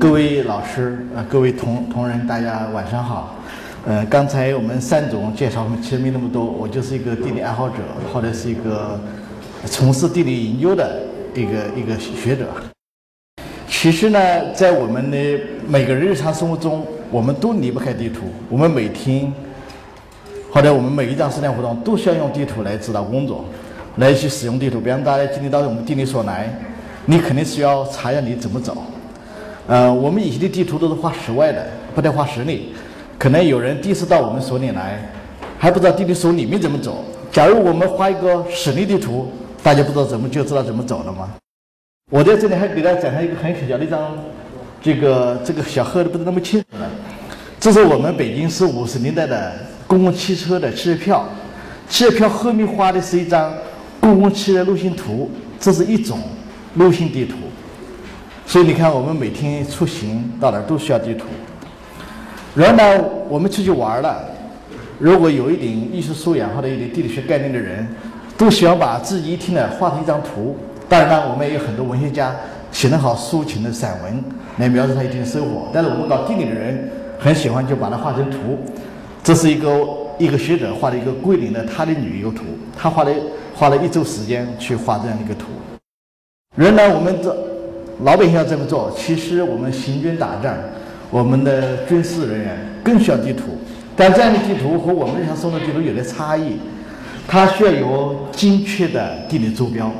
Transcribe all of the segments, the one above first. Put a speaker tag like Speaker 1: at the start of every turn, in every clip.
Speaker 1: 各位老师，呃，各位同同仁，大家晚上好。呃，刚才我们三总介绍，其实没那么多，我就是一个地理爱好者，或者是一个从事地理研究的一个一个学者。其实呢，在我们的每个日常生活中，我们都离不开地图。我们每天或者我们每一张实践活动，都需要用地图来指导工作，来去使用地图。比方大家今天到我们地理所来，你肯定需要查一下你怎么走。呃，我们以前的地图都是画室外的，不带画室内。可能有人第一次到我们所里来，还不知道地理所里面怎么走。假如我们画一个室内地图，大家不知道怎么就知道怎么走了吗？我在这里还给大家展示一个很小的一张，这个这个小盒子不是那么清楚了。这是我们北京市五十年代的公共汽车的汽车票，汽车票后面画的是一张公共汽车路线图，这是一种路线地图。所以你看，我们每天出行到哪儿都需要地图。然后呢，我们出去玩了，如果有一点艺术素养或者一点地理学概念的人，都喜欢把自己一天呢画成一张图。当然呢，我们也有很多文学家写得好抒情的散文来描述他一天的生活。但是我们搞地理的人很喜欢就把它画成图。这是一个一个学者画的一个桂林的他的旅游图，他花了花了一周时间去画这样的一个图。原来，我们这。老百姓要这么做，其实我们行军打仗，我们的军事人员更需要地图。但这样的地图和我们日常生活的地图有点差异，它需要有精确的地理坐标，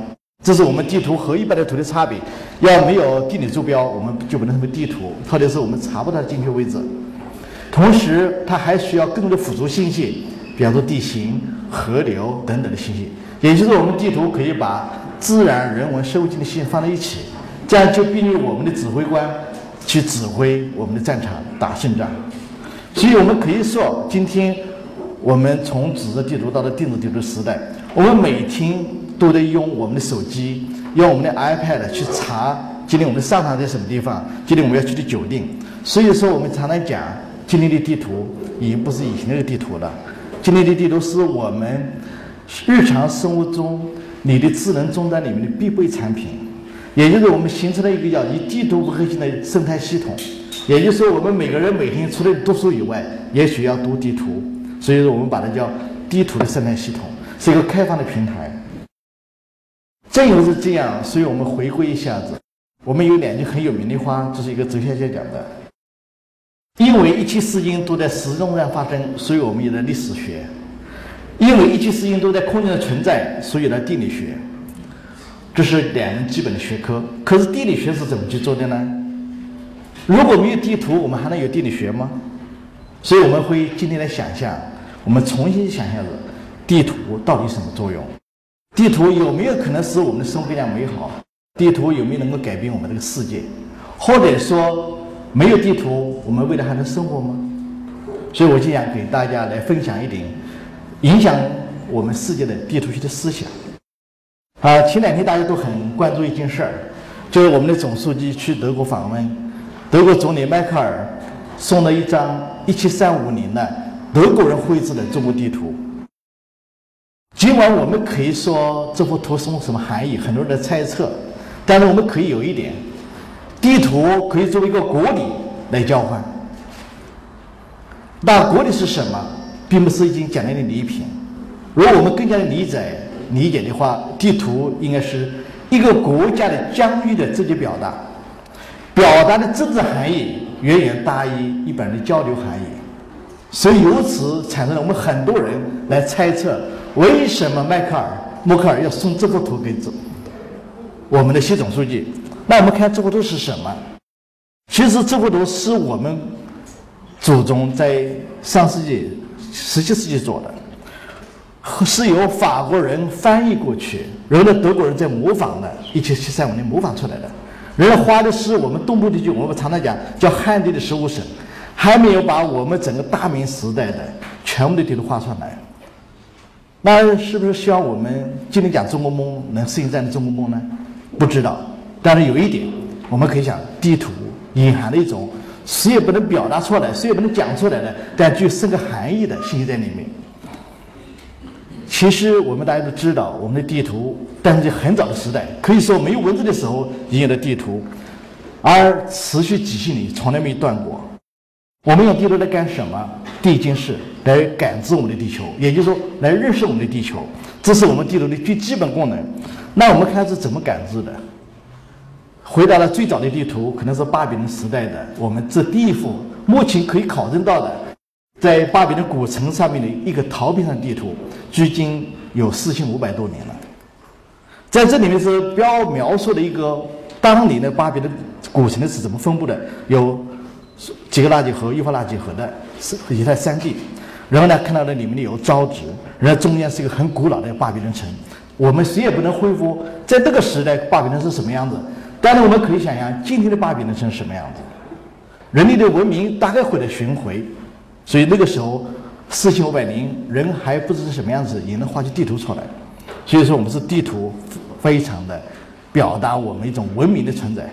Speaker 1: 这是我们地图和一般的图的差别。要没有地理坐标，我们就不能成为地图，或者是我们查不到精确位置。同时，它还需要更多的辅助信息，比方说地形、河流等等的信息。也就是我们地图可以把自然、人文、社会性的信息放在一起。这样就便于我们的指挥官去指挥我们的战场打胜仗。所以我们可以说，今天我们从纸质地图到了电子地图时代，我们每天都得用我们的手机、用我们的 iPad 去查今天我们的商场在什么地方，今天我们要去的酒店。所以说，我们常常讲，今天的地图已经不是以前那个地图了。今天的地图是我们日常生活中你的智能终端里面的必备产品。也就是我们形成了一个叫以地图为核心的生态系统，也就是说，我们每个人每天除了读书以外，也许要读地图，所以说我们把它叫地图的生态系统，是一个开放的平台。正因为是这样，所以我们回顾一下子，我们有两句很有名的话，这是一个哲学家讲的：因为一切事情都在时钟上发生，所以我们有了历史学；因为一切事情都在空间上存在，所以有了地理学。这是两人基本的学科，可是地理学是怎么去做的呢？如果没有地图，我们还能有地理学吗？所以我们会今天来想象，我们重新想象着地图到底什么作用？地图有没有可能使我们的生活更加美好？地图有没有能够改变我们这个世界？或者说，没有地图，我们未来还能生活吗？所以我就想给大家来分享一点影响我们世界的地图学的思想。啊，前两天大家都很关注一件事儿，就是我们的总书记去德国访问，德国总理迈克尔送了一张1735年的德国人绘制的中国地图。尽管我们可以说这幅图送什么含义，很多人在猜测，但是我们可以有一点，地图可以作为一个国礼来交换。那国礼是什么，并不是一件简单的礼品。如果我们更加的理解。理解的话，地图应该是一个国家的疆域的直接表达，表达的政治含义远远大于一般的交流含义，所以由此产生了我们很多人来猜测，为什么迈克尔默克尔要送这幅图给总我们的习总书记？那我们看这幅图是什么？其实这幅图是我们祖宗在上世纪十七世纪做的。是由法国人翻译过去，然后呢，德国人在模仿的，一七七三五年模仿出来的。然后画的是我们东部地区，我们常常讲叫汉地的十五省，还没有把我们整个大明时代的全部的地图画出来。那是不是希望我们今天讲中国梦能实现这样的中国梦呢？不知道。但是有一点，我们可以想，地图隐含的一种谁也不能表达出来，谁也不能讲出来的，但具有深刻含义的信息在里面。其实我们大家都知道，我们的地图，但是在很早的时代，可以说没有文字的时候，已经有了地图。而持续几千年从来没断过。我们用地图来干什么？第一件事来感知我们的地球，也就是说来认识我们的地球，这是我们地图的最基本功能。那我们看是怎么感知的？回到了最早的地图，可能是巴比伦时代的。我们这第一幅目前可以考证到的，在巴比伦古城上面的一个陶片上地图，距今有四千五百多年了。在这里面是标描述的一个当年的巴比伦古城的是怎么分布的，有几个垃圾河、一发垃圾河的是一带山地。然后呢，看到的里面有沼泽，然后中间是一个很古老的巴比伦城。我们谁也不能恢复在这个时代巴比伦是什么样子。但是我们可以想象，今天的巴比伦城是什么样子？人类的文明大概会在巡回，所以那个时候四千五百年，人还不知是什么样子，也能画出地图出来。所以说，我们是地图非常的表达我们一种文明的存在。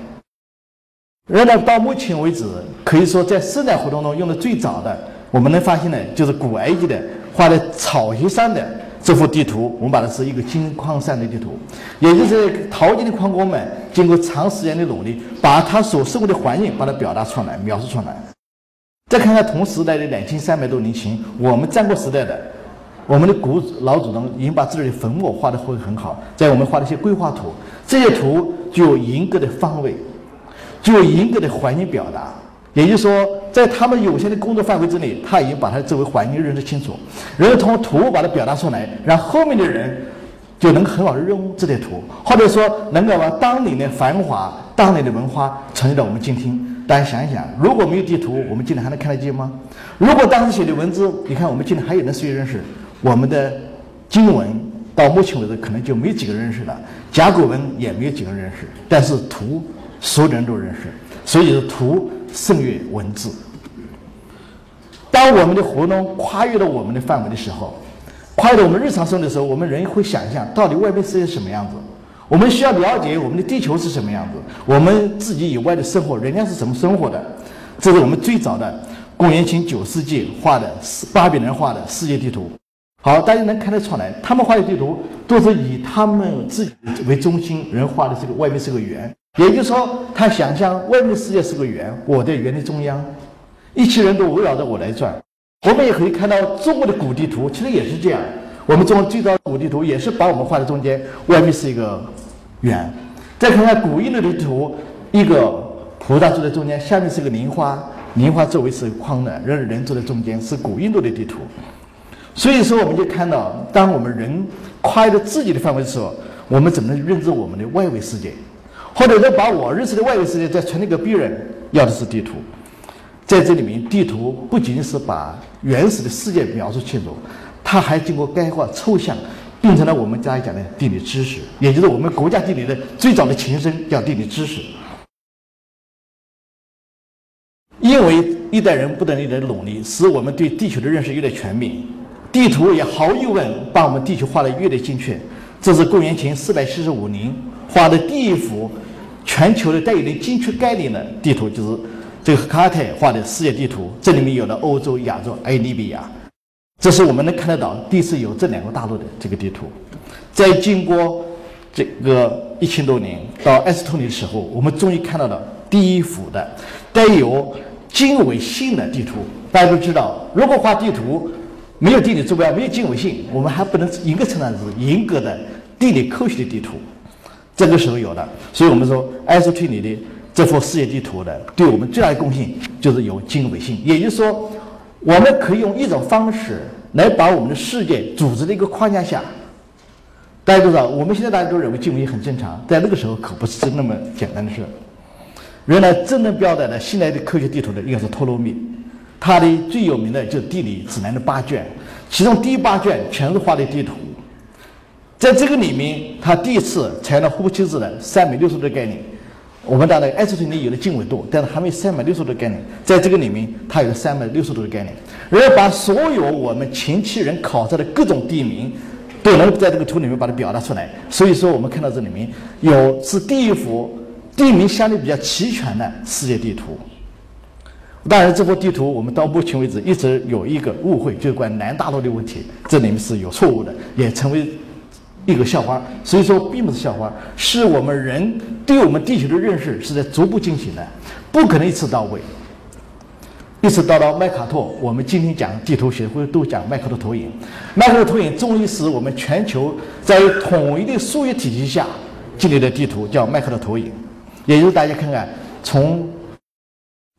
Speaker 1: 然后到目前为止，可以说在生产活动中用的最早的，我们能发现的，就是古埃及的画在草席上的。这幅地图，我们把它是一个金矿上的地图，也就是淘金的矿工们经过长时间的努力，把他所生活的环境把它表达出来、描述出来。再看看同时代的两千三百多年前，我们战国时代的我们的古老祖宗已经把自己的坟墓画的会很好，在我们画的一些规划图，这些图具有严格的方位，具有严格的环境表达。也就是说，在他们有限的工作范围之内，他已经把他周围环境认识清楚，然后通过图把它表达出来，让后面的人就能很好的用这些图，或者说能够把当年的繁华、当年的文化传递到我们今天。大家想一想，如果没有地图，我们今天还能看得见吗？如果当时写的文字，你看我们今天还有人谁认识？我们的经文到目前为止可能就没几个人认识了，甲骨文也没有几个人认识，但是图所有人都认识，所以是图。胜于文字。当我们的活动跨越了我们的范围的时候，跨越了我们日常生活的时候，我们人会想象到底外面世界是什么样子。我们需要了解我们的地球是什么样子，我们自己以外的生活，人家是怎么生活的。这是我们最早的公元前九世纪画的巴比伦画的世界地图。好，大家能看得出来，他们画的地图都是以他们自己为中心，人画的这个外面是个圆。也就是说，他想象外面的世界是个圆，我在圆的中央，一群人都围绕着我来转。我们也可以看到中国的古地图，其实也是这样。我们中国最早古地图也是把我们画在中间，外面是一个圆。再看看古印度的地图，一个菩萨坐在中间，下面是个莲花，莲花周围是框的，人人坐在中间，是古印度的地图。所以说，我们就看到，当我们人跨越了自己的范围的时候，我们怎么能认知我们的外围世界？或者说，把我认识的外围世界再传递给别人，要的是地图。在这里面，地图不仅是把原始的世界描述清楚，它还经过概括、抽象，变成了我们家讲的地理知识，也就是我们国家地理的最早的前身，叫地理知识。因为一代人不断的努力，使我们对地球的认识越来越全面，地图也毫无疑问把我们地球画得越来越精确。这是公元前四百七十五年画的第一幅。全球的带有点精确概念的地图，就是这个卡特画的世界地图。这里面有了欧洲、亚洲、埃利比亚，这是我们能看得到第一次有这两个大陆的这个地图。在经过这个一千多年到埃斯托尼的时候，我们终于看到了第一幅的带有经纬线的地图。大家都知道，如果画地图没有地理坐标、没有经纬线，我们还不能严格称它是严格的地理科学的地图。这个时候有的，所以我们说埃斯托尼的这幅世界地图的，对我们最大的贡献就是有经纬线，也就是说，我们可以用一种方式来把我们的世界组织在一个框架下。大家都知道，我们现在大家都认为经纬很正常，在那个时候可不是那么简单的事。原来真正表达的现代的科学地图的应该是托勒密，他的最有名的就是地理指南的八卷，其中第八卷全是画的地图。在这个里面，他第一次采用了呼吸式的三百六十度的概念。我们当然，埃斯托尼有了经纬度，但是还没三百六十度的概念。在这个里面，它有了三百六十度的概念，然后把所有我们前期人考察的各种地名，都能在这个图里面把它表达出来。所以说，我们看到这里面有是第一幅地名相对比较齐全的世界地图。当然，这幅地图我们到目前为止一直有一个误会，就是关于南大陆的问题，这里面是有错误的，也成为。一个校花。所以说，并不是校花，是我们人对我们地球的认识是在逐步进行的，不可能一次到位。一直到了麦卡托，我们今天讲地图协会都讲麦卡托投影。麦卡托投影终于使我们全球在统一的数学体系下建立的地图，叫麦卡托投影。也就是大家看看，从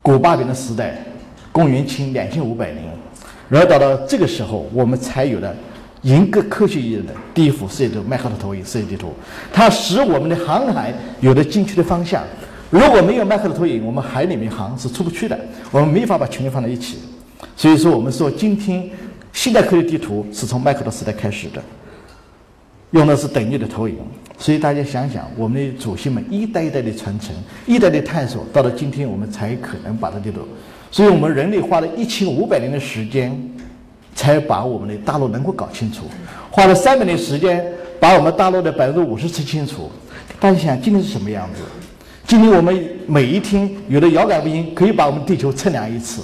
Speaker 1: 古巴比伦时代，公元前两千五百年，然后到了这个时候，我们才有了严格科学意义的第一幅世界图——麦卡托投影世界地图。它使我们的航海有了精确的方向。如果没有麦克的投影，我们海里面航是出不去的，我们没法把全球放在一起。所以说，我们说今天现代科学地图是从麦克的时代开始的，用的是等距的投影。所以大家想想，我们的祖先们一代一代的传承，一代的探索，到了今天我们才可能把它地图。所以我们人类花了一千五百年的时间，才把我们的大陆能够搞清楚，花了三百年时间把我们大陆的百分之五十测清楚。大家想，今天是什么样子？今天我们每一天有了遥感卫星，可以把我们地球测量一次。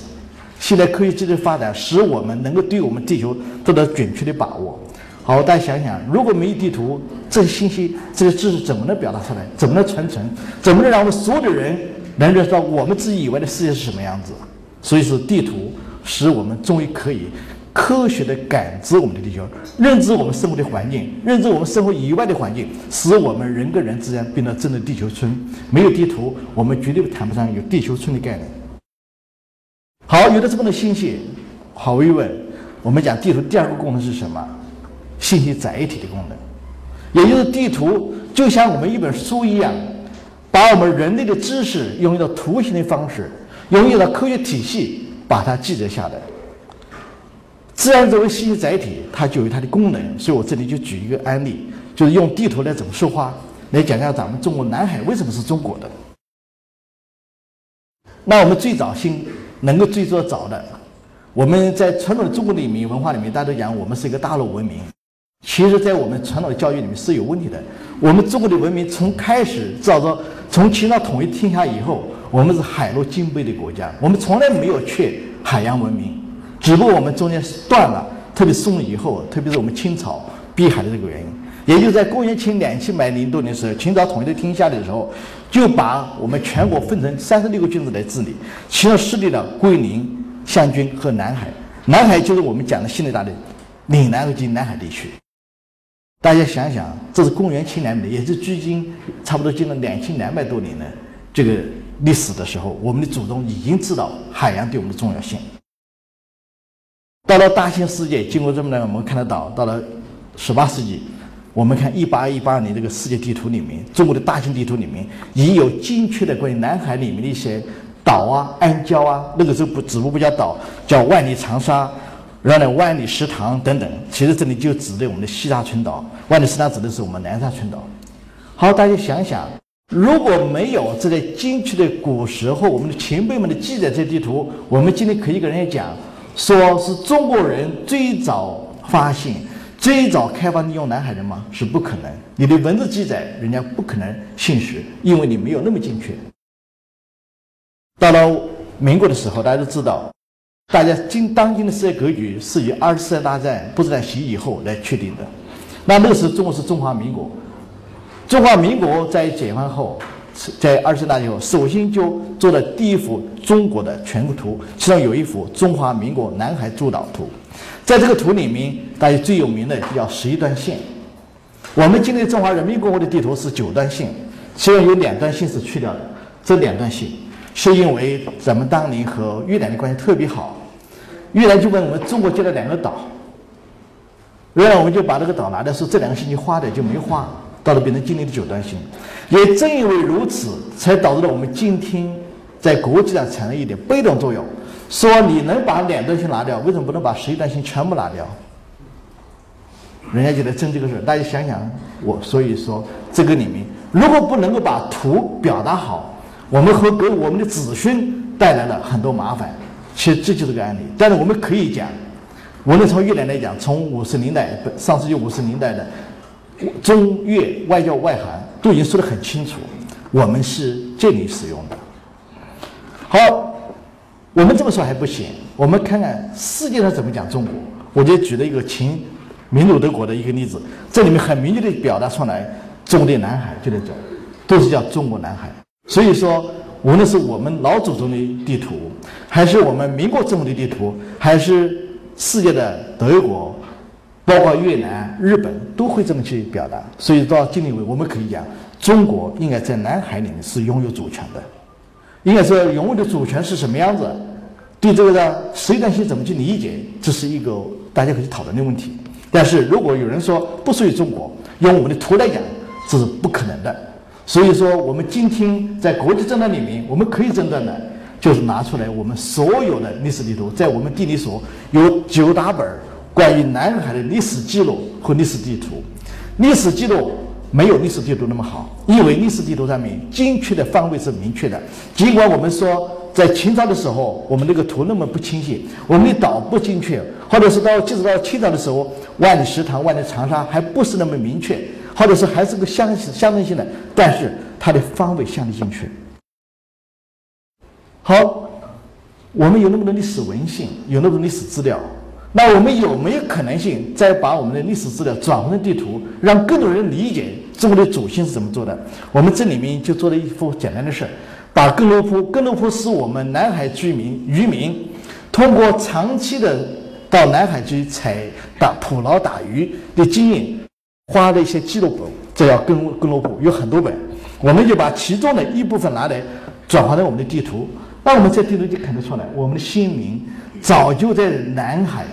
Speaker 1: 现在科学技术发展，使我们能够对我们地球做到准确的把握。好，大家想想，如果没有地图，这些信息、这些知识怎么能表达出来？怎么能传承？怎么能让我们所有的人能认识到我们自己以外的世界是什么样子？所以说，地图使我们终于可以。科学的感知我们的地球，认知我们生活的环境，认知我们生活以外的环境，使我们人跟人之间变得真的地球村。没有地图，我们绝对谈不上有地球村的概念。好，有了这么多信息，毫无疑问，我们讲地图第二个功能是什么？信息载体的功能，也就是地图就像我们一本书一样，把我们人类的知识用一种图形的方式，用一种科学体系把它记载下来。自然作为信息载体，它就有它的功能，所以我这里就举一个案例，就是用地图来怎么说话，来讲讲咱们中国南海为什么是中国的。那我们最早先能够最早找的，我们在传统的中国里面文化里面，大家都讲我们是一个大陆文明，其实，在我们传统的教育里面是有问题的。我们中国的文明从开始，至少说从秦朝统一天下以后，我们是海陆兼备的国家，我们从来没有缺海洋文明。只不过我们中间断了，特别宋以后，特别是我们清朝逼海的这个原因，也就在公元前两千百零多年的时候，秦朝统一的天下的时候，就把我们全国分成三十六个郡子来治理，其中设立了桂林、湘军和南海。南海就是我们讲的现代的岭南和及南海地区。大家想想，这是公元前两百年，也是距今差不多近了两千两百多年的这个历史的时候，我们的祖宗已经知道海洋对我们的重要性。到了大千世界，经过这么呢，我们看得到，到了十八世纪，我们看一八一八年这个世界地图里面，中国的大型地图里面已有精确的关于南海里面的一些岛啊、安礁啊，那个时候不，只不过不叫岛，叫万里长沙，然后呢万里石塘等等。其实这里就指的我们的西沙群岛，万里石塘指的是我们南沙群岛。好，大家想想，如果没有这些精确的古时候我们的前辈们的记载，这地图，我们今天可以跟人家讲。说是中国人最早发现、最早开发利用南海的吗？是不可能。你的文字记载，人家不可能信实，因为你没有那么精确。到了民国的时候，大家都知道，大家今当今的世界格局是以二次世界大战不战协议以后来确定的。那那个时候，中国是中华民国。中华民国在解放后。在二十大以后，首先就做了第一幅中国的全国图，其中有一幅中华民国南海诸岛图。在这个图里面，大家最有名的叫十一段线。我们今天中华人民共和国的地图是九段线，其中有两段线是去掉的。这两段线是因为咱们当年和越南的关系特别好，越南就问我们中国借了两个岛，然后我们就把这个岛拿掉，说这两个星期花的就没花。到了变成今天的九段线，也正因为如此，才导致了我们今天在国际上产生一点被动作用。说你能把两段线拿掉，为什么不能把十一段线全部拿掉？人家就在争这个事大家想想，我所以说这个里面，如果不能够把图表达好，我们和给我们的子孙带来了很多麻烦。其实这就是个案例。但是我们可以讲，无论从越南来讲，从五十年代上世纪五十年代的。中越外交外涵都已经说得很清楚，我们是这里使用的。好，我们这么说还不行，我们看看世界上怎么讲中国。我就举了一个前民主德国的一个例子，这里面很明确的表达出来，中国的南海就在这，都是叫中国南海。所以说，无论是我们老祖宗的地图，还是我们民国政府的地图，还是世界的德国，包括越南、日本，都会这么去表达。所以到今天为止，我们可以讲，中国应该在南海里面是拥有主权的。应该说，拥有的主权是什么样子？对这个的实际性怎么去理解，这是一个大家可以讨论的问题。但是如果有人说不属于中国，用我们的图来讲，这是不可能的。所以说，我们今天在国际争端里面，我们可以争端的，就是拿出来我们所有的历史地图，在我们地理所有九大本关于南海的历史记录和历史地图，历史记录。没有历史地图那么好，因为历史地图上面精确的方位是明确的。尽管我们说在秦朝的时候，我们那个图那么不清晰，我们的岛不精确，或者是到即使到清朝的时候，万里石塘、万里长沙还不是那么明确，或者是还是个相相对性的，但是它的方位相对精确。好，我们有那么多历史文献，有那么多历史资料。那我们有没有可能性再把我们的历史资料转换成地图，让更多人理解中国的祖先是怎么做的？我们这里面就做了一幅简单的事，把更多坡，更多坡是我们南海居民渔民通过长期的到南海去采打捕捞打鱼的经验，花的一些记录本，这叫更更多坡，有很多本，我们就把其中的一部分拿来转化成我们的地图，那我们在地图就看得出来，我们的先民早就在南海。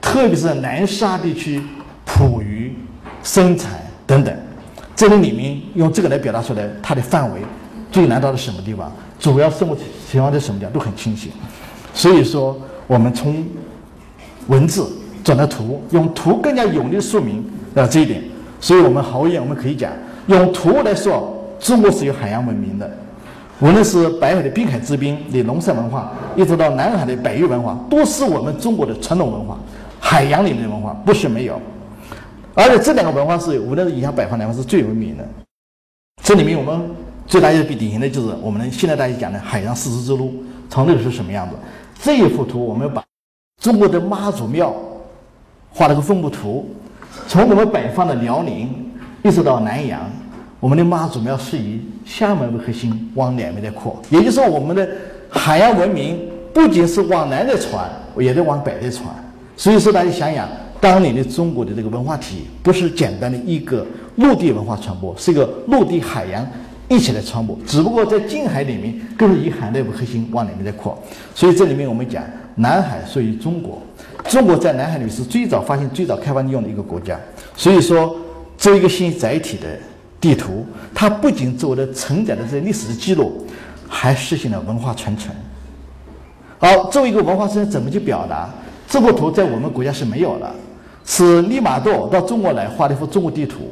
Speaker 1: 特别是南沙地区捕鱼、生产等等，这个里面用这个来表达出来，它的范围最南到的什么地方，主要生活情况在什么地方都很清晰。所以说，我们从文字转到图，用图更加有力的说明啊这一点。所以我们毫无疑问，我们可以讲，用图来说，中国是有海洋文明的。无论是北海的滨海之滨的龙山文化，一直到南海的百越文化，都是我们中国的传统文化。海洋里面的文化不是没有，而且这两个文化是无论是影响北方南方是最文明的。这里面我们最大一个典型的就是我们现在大家讲的海洋丝绸之路，从那个是什么样子？这一幅图我们把中国的妈祖庙画了个分布图，从我们北方的辽宁一直到南洋，我们的妈祖庙是以厦门为核心往两边在扩，也就是说我们的海洋文明不仅是往南在传，也在往北在传。所以说，大家想想，当年的中国的这个文化体不是简单的一个陆地文化传播，是一个陆地海洋一起来传播。只不过在近海里面，更是以海内为核心往里面在扩。所以这里面我们讲，南海属于中国，中国在南海里面是最早发现、最早开发利用的一个国家。所以说，作为一个新载体的地图，它不仅作为了承载的这些历史的记录，还实现了文化传承。好，作为一个文化传承，怎么去表达？这幅图在我们国家是没有的，是利玛窦到中国来画了一幅中国地图。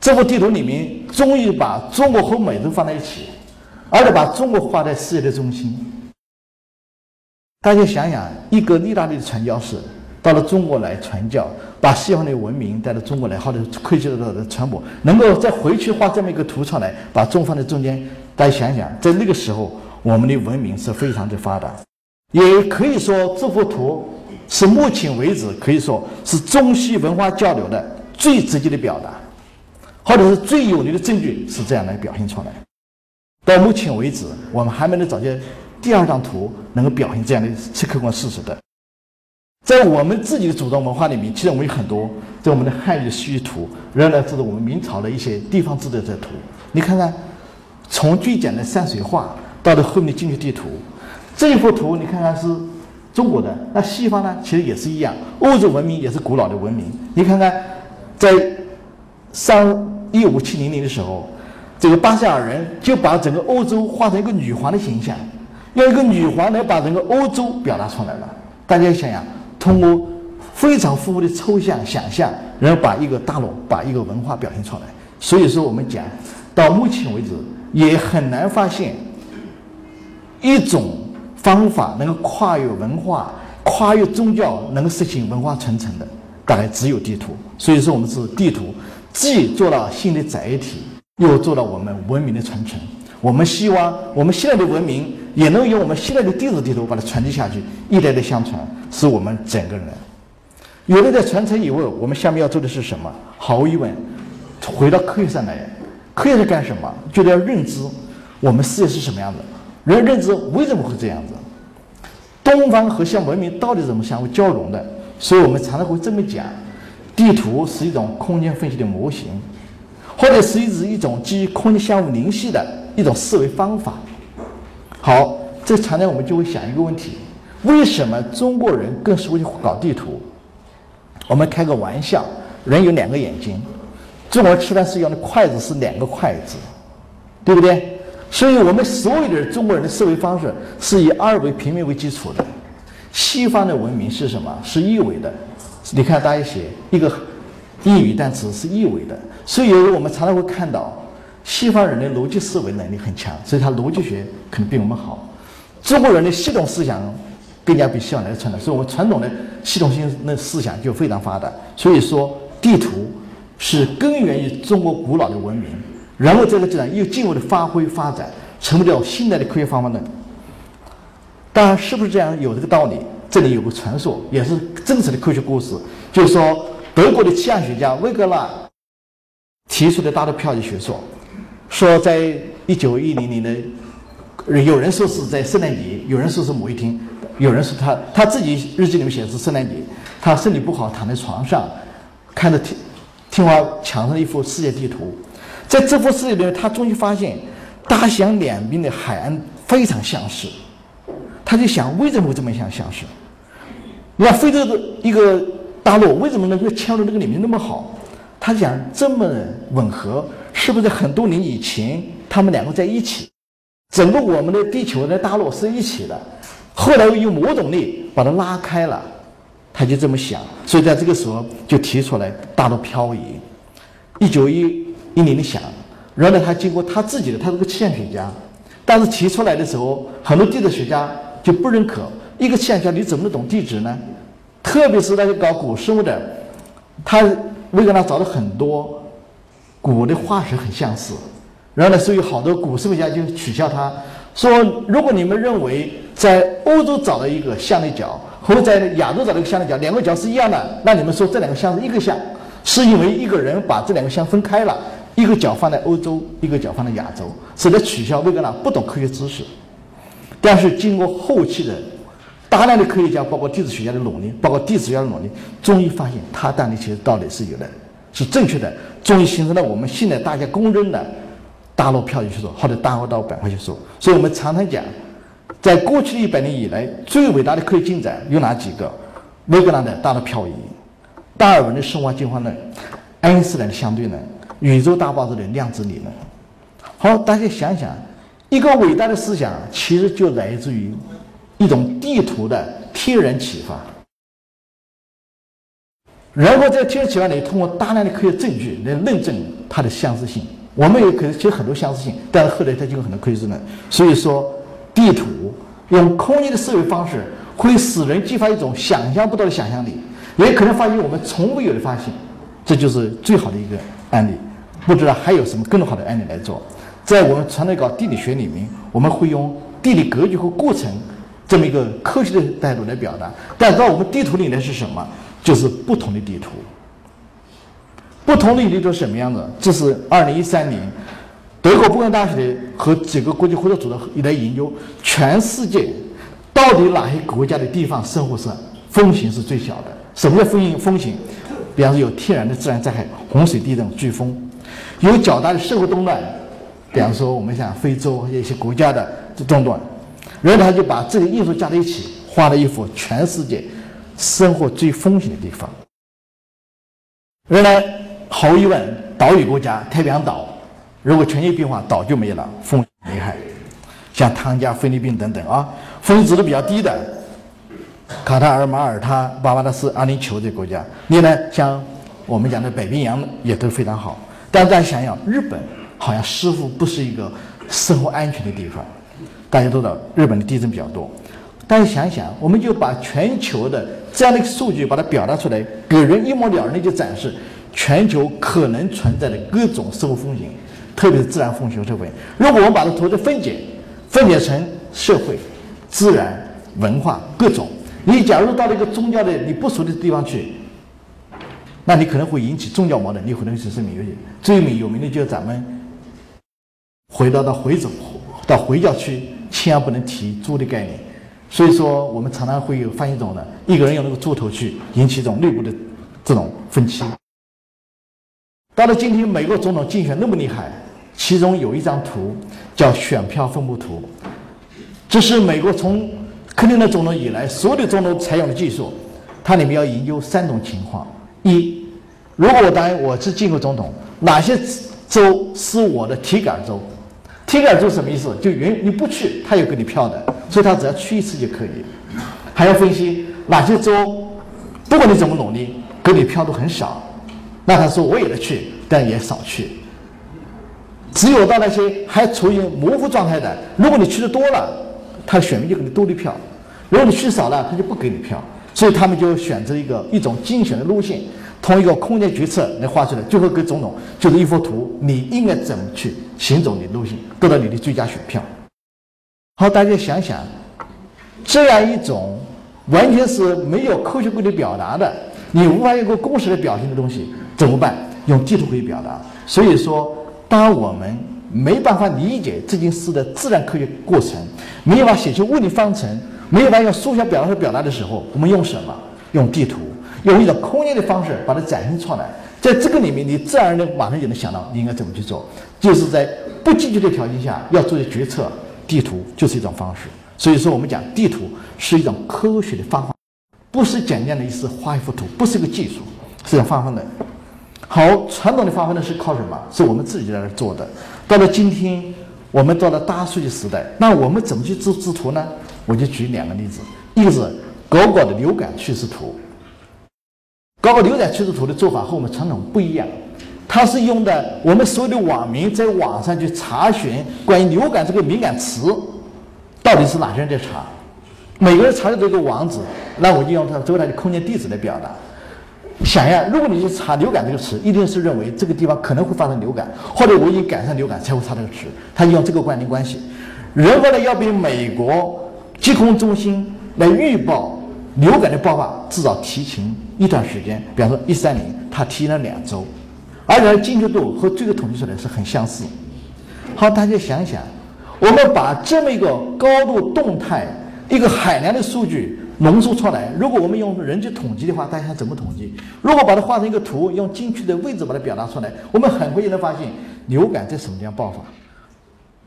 Speaker 1: 这幅地图里面终于把中国和美洲放在一起，而且把中国画在世界的中心。大家想想，一个意大利的传教士到了中国来传教，把西方的文明带到中国来，或者科技的传播，能够再回去画这么一个图出来，把中放在中间。大家想想，在那个时候，我们的文明是非常的发达。也可以说，这幅图是目前为止可以说是中西文化交流的最直接的表达，或者是最有力的证据，是这样来表现出来。到目前为止，我们还没能找见第二张图能够表现这样的客观事实的。在我们自己的祖宗文化里面，其实我们有很多，在我们的汉语西域图，仍然是我们明朝的一些地方志的这图。你看看，从最简单的山水画，到了后面的经济地图。这一幅图，你看看是中国的，那西方呢？其实也是一样，欧洲文明也是古老的文明。你看看，在上一五七零年的时候，这个巴塞尔人就把整个欧洲画成一个女皇的形象，用一个女皇来把整个欧洲表达出来了。大家想想，通过非常丰富的抽象想象，然后把一个大陆、把一个文化表现出来。所以说，我们讲到目前为止，也很难发现一种。方法能够跨越文化、跨越宗教，能够实现文化传承的，大概只有地图。所以说，我们是地图，既做了新的载体，又做了我们文明的传承。我们希望我们现在的文明也能用我们现在的地质地图把它传递下去，一代代相传，是我们整个人有了这传承以后，我们下面要做的是什么？毫无疑问，回到科学上来，科学是干什么？就是要认知我们世界是什么样子，人认知为什么会这样子，东方和西方文明到底怎么相互交融的？所以我们常常会这么讲：地图是一种空间分析的模型，或者是一种基于空间相互联系的一种思维方法。好，这常常我们就会想一个问题：为什么中国人更适合去搞地图？我们开个玩笑，人有两个眼睛，中国人吃饭是用的筷子是两个筷子，对不对？所以我们所有的中国人的思维方式是以二维平面为基础的。西方的文明是什么？是一维的。你看大家写一个英语单词是一维的，所以我们常常会看到西方人的逻辑思维能力很强，所以他逻辑学可能比我们好。中国人的系统思想。更加比西方来的传统，所以我们传统的系统性的思想就非常发达。所以说，地图是根源于中国古老的文明，然后这个自然又进一步的发挥发展，成为了现代的科学方法论。当然，是不是这样有这个道理？这里有个传说，也是真实的科学故事，就是说，德国的气象学家魏格纳提出的大陆漂移学说，说在一九一零年的，有人说是在圣诞节，有人说是某一天。有人说他他自己日记里面写的是圣诞节，他身体不好，躺在床上，看着天天花墙上的一幅世界地图，在这幅世界里面，他终于发现大西洋两边的海岸非常相似，他就想为什么会这么相相似？你看非洲的一个大陆为什么能够嵌入这个里面那么好？他想这么吻合，是不是很多年以前他们两个在一起？整个我们的地球的大陆是一起的。后来又用某种力把它拉开了，他就这么想，所以在这个时候就提出来大陆漂移。一九一一年的想，然后呢，他经过他自己的，他是个气象学家，但是提出来的时候，很多地质学家就不认可。一个气象学家你怎么能懂地质呢？特别是那些搞古生物的，他为了他找了很多古的化石很相似，然后呢，所以好多古生物学家就取笑他。说，如果你们认为在欧洲找到一个象的角和在亚洲找到一个象的角，两个角是一样的，那你们说这两个象是一个象，是因为一个人把这两个象分开了，一个脚放在欧洲，一个脚放在亚洲，使得取消维格纳不懂科学知识。但是经过后期的大量的科学家，包括地质学家的努力，包括地质学家的努力，终于发现他当的其实道理是有的，是正确的，终于形成了我们现在大家公认的。大陆漂移学说或者大陆道板块学说，所以我们常常讲，在过去的一百年以来，最伟大的科学进展有哪几个？维格纳的大陆漂移，达尔文的生化进化论，爱因斯坦的相对论，宇宙大爆炸的量子理论。好，大家想想，一个伟大的思想其实就来自于一种地图的天然启发，然后在天然启发里通过大量的科学证据来论证它的相似性。我们也可能其实很多相似性，但是后来它就有很多窥视呢。所以说，地图用空间的思维方式，会使人激发一种想象不到的想象力，也可能发现我们从未有的发现。这就是最好的一个案例。不知道还有什么更好的案例来做？在我们传统搞地理学里面，我们会用地理格局和过程这么一个科学的态度来表达。但到我们地图里面是什么？就是不同的地图。不同的地图什么样子？这是二零一三年德国工业大学的和几个国际合作组织来研究全世界到底哪些国家的地方生活是风险是最小的？什么叫风险？风险，比方说有天然的自然灾害，洪水、地震、飓风，有较大的社会动乱，比方说我们像非洲一些国家的这动乱，然后他就把这个因素加在一起，画了一幅全世界生活最风险的地方。原来。毫无疑问，岛屿国家太平洋岛，如果全球变化，岛就没了，风险厉害。像汤加、菲律宾等等啊，风险值都比较低的，卡塔尔、马耳他、巴巴拉斯、阿联酋这些国家，你呢，像我们讲的北冰洋也都非常好。但大家想想，日本好像似乎不是一个生活安全的地方。大家都知道，日本的地震比较多。大家想想，我们就把全球的这样的一个数据，把它表达出来，给人一目了然的就展示。全球可能存在的各种生物风险，特别是自然风险和社会。如果我们把它图的分解，分解成社会、自然、文化各种，你假如到了一个宗教的你不熟的地方去，那你可能会引起宗教矛盾，你可能产生民族最有名的就是咱们回到到回族到回教区，千万不能提猪的概念。所以说，我们常常会有发现这种的，一个人用那个猪头去引起这种内部的这种分歧。到了今天，美国总统竞选那么厉害，其中有一张图叫选票分布图，这是美国从克林顿总统以来所有的总统采用的技术。它里面要研究三种情况：一，如果我当我是进口总统，哪些州是我的体感州？体感州什么意思？就原你不去，他有给你票的，所以他只要去一次就可以。还要分析哪些州，不管你怎么努力，给你票都很少。那他说我也得去，但也少去。只有到那些还处于模糊状态的，如果你去的多了，他选民就给你多的票；如果你去少了，他就不给你票。所以他们就选择一个一种精选的路线，从一个空间决策来画出来，最后给总统就是一幅图，你应该怎么去行走你的路线，得到你的最佳选票。好，大家想想，这样一种完全是没有科学规律表达的，你无法用个公式来表现的东西，怎么办？用地图可以表达。所以说，当我们没办法理解这件事的自然科学过程，没有办法写出物理方程。没有办法用数学表达和表达的时候，我们用什么？用地图，用一种空间的方式把它展现出来。在这个里面，你自然而然马上就能想到你应该怎么去做。就是在不积极的条件下要做的决策，地图就是一种方式。所以说，我们讲地图是一种科学的方法，不是简单的意思画一幅图，不是一个技术，是一种方法论。好，传统的方法论是靠什么？是我们自己在那做的。到了今天，我们到了大数据时代，那我们怎么去制制图呢？我就举两个例子，一个是狗狗的流感趋势图。狗狗流感趋势图的做法和我们传统不一样，它是用的我们所有的网民在网上去查询关于流感这个敏感词，到底是哪些人在查？每个人查的这个网址，那我就用它作为它的空间地址来表达。想呀，如果你去查流感这个词，一定是认为这个地方可能会发生流感，或者我已经改善流感才会查这个词，它用这个关联关系。然后呢，要比美国。疾控中心来预报流感的爆发，至少提前一段时间。比方说，一三年它提前了两周，而且精确度和这个统计出来是很相似。好，大家想想，我们把这么一个高度动态、一个海量的数据浓缩出来，如果我们用人去统计的话，大家怎么统计？如果把它画成一个图，用精确的位置把它表达出来，我们很快就能发现流感在什么地方爆发。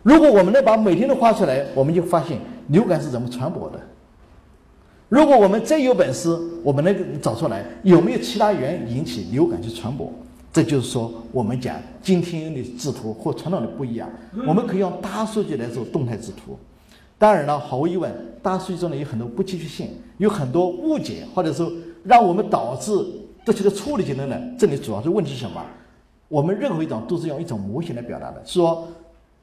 Speaker 1: 如果我们能把每天都画出来，我们就发现。流感是怎么传播的？如果我们真有本事，我们能找出来有没有其他原因引起流感去传播？这就是说，我们讲今天的制图和传统的不一样。我们可以用大数据来做动态制图。当然了，毫无疑问，大数据中呢有很多不确切性，有很多误解，或者说让我们导致得出的错误的结论呢。这里主要是问题是什么？我们任何一种都是用一种模型来表达的，说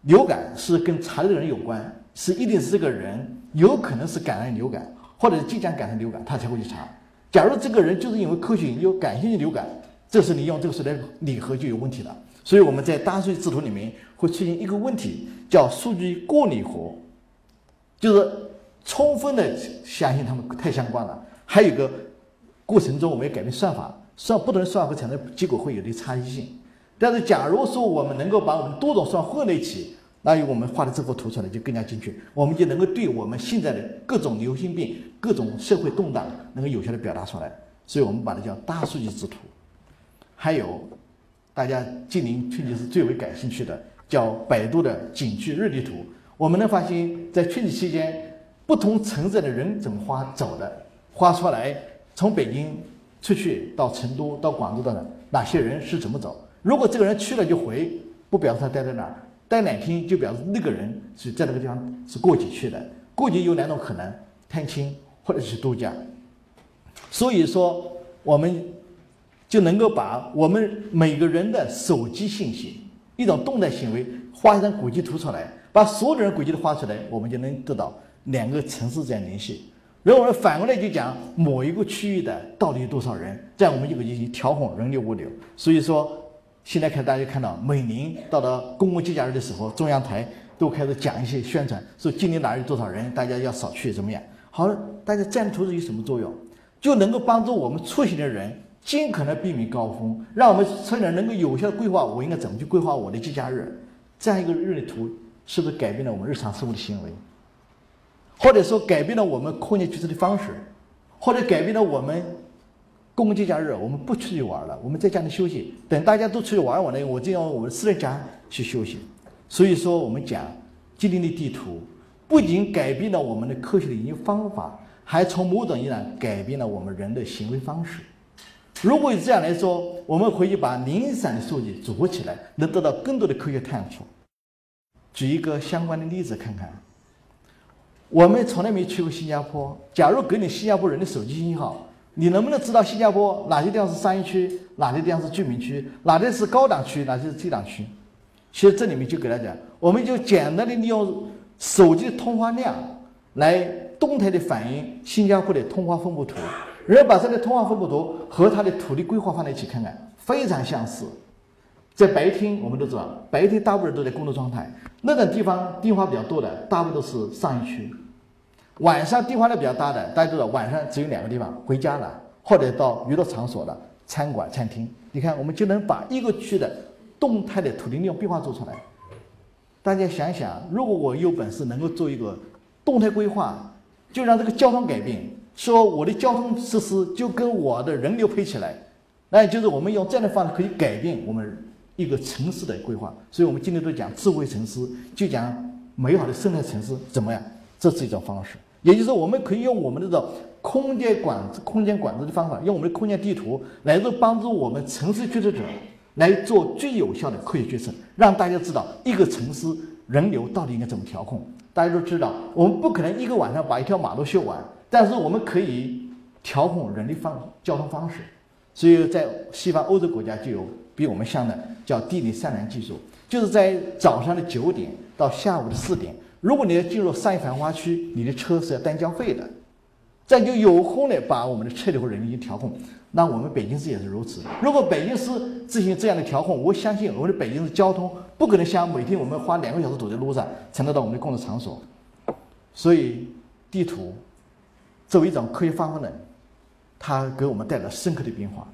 Speaker 1: 流感是跟查的人有关。是一定是这个人有可能是感染流感，或者即将感染流感，他才会去查。假如这个人就是因为科学研究感兴趣流感，这时你用这个数来拟合就有问题了。所以我们在大数据制图里面会出现一个问题，叫数据过拟合，就是充分的相信他们太相关了。还有个过程中我们要改变算法，算不同的算法会产生结果会有的差异性。但是假如说我们能够把我们多种算混在一起。那有我们画的这幅图出来就更加精确，我们就能够对我们现在的各种流行病、各种社会动荡能够有效的表达出来。所以我们把它叫大数据制图。还有大家今年春节是最为感兴趣的，叫百度的景区日历图。我们能发现，在春节期间，不同城市的人怎么花走的，画出来从北京出去到成都、到广州的哪些人是怎么走。如果这个人去了就回，不表示他待在哪儿。待两天就表示那个人是在那个地方是过节去的。过节有两种可能：探亲或者是度假。所以说，我们就能够把我们每个人的手机信息、一种动态行为画一张轨迹图出来，把所有的人轨迹都画出来，我们就能得到两个城市这样联系。然后我们反过来就讲某一个区域的到底有多少人，这样我们就可以进行调控人流物流。所以说。现在看大家看到，每年到了公共节假日的时候，中央台都开始讲一些宣传，说今年哪有多少人，大家要少去怎么样？好了，大家这样图纸有什么作用？就能够帮助我们出行的人尽可能避免高峰，让我们车人能够有效的规划我应该怎么去规划我的节假日。这样一个日历图，是不是改变了我们日常生活的行为？或者说改变了我们空间决策的方式，或者改变了我们公共节假日我们不出去玩了，我们在家里休息。等大家都出去玩完了，我就要我们私人家去休息。所以说，我们讲吉林的地图，不仅改变了我们的科学的研究方法，还从某种意义上改变了我们人的行为方式。如果这样来说，我们回去把零散的数据组合起来，能得到更多的科学探索。举一个相关的例子看看。我们从来没去过新加坡。假如给你新加坡人的手机信号，你能不能知道新加坡哪些地方是商业区，哪些地方是居民区，哪些是高档区，哪些是低档区？其实这里面就给大家，我们就简单的利用手机的通话量来动态的反映新加坡的通话分布图。然后把这个通话分布图和它的土地规划放在一起看看，非常相似。在白天我们都知道，白天大部分人都在工作状态，那种地方电话比较多的，大部分都是商业区。晚上电话量比较大的，大家知道晚上只有两个地方：回家了，或者到娱乐场所了，餐馆、餐厅。你看，我们就能把一个区的动态的土地利用变化做出来。大家想想，如果我有本事能够做一个动态规划，就让这个交通改变，说我的交通设施就跟我的人流配起来，那就是我们用这样的方式可以改变我们一个城市的规划。所以我们今天都讲智慧城市，就讲美好的生态城市怎么样？这是一种方式。也就是，我们可以用我们这种空间管制、空间管制的方法，用我们的空间地图来做帮助我们城市决策者来做最有效的科学决策，让大家知道一个城市人流到底应该怎么调控。大家都知道，我们不可能一个晚上把一条马路修完，但是我们可以调控人的方交通方式。所以在西方欧洲国家就有比我们像的叫地理善良技术，就是在早上的九点到下午的四点。如果你要进入商业繁华区，你的车是要单交费的，这样就有空的把我们的车流和人流调控。那我们北京市也是如此。如果北京市执行这样的调控，我相信我们的北京市交通不可能像每天我们花两个小时堵在路上才能到我们的工作场所。所以，地图作为一种科学方法论，它给我们带来深刻的变化。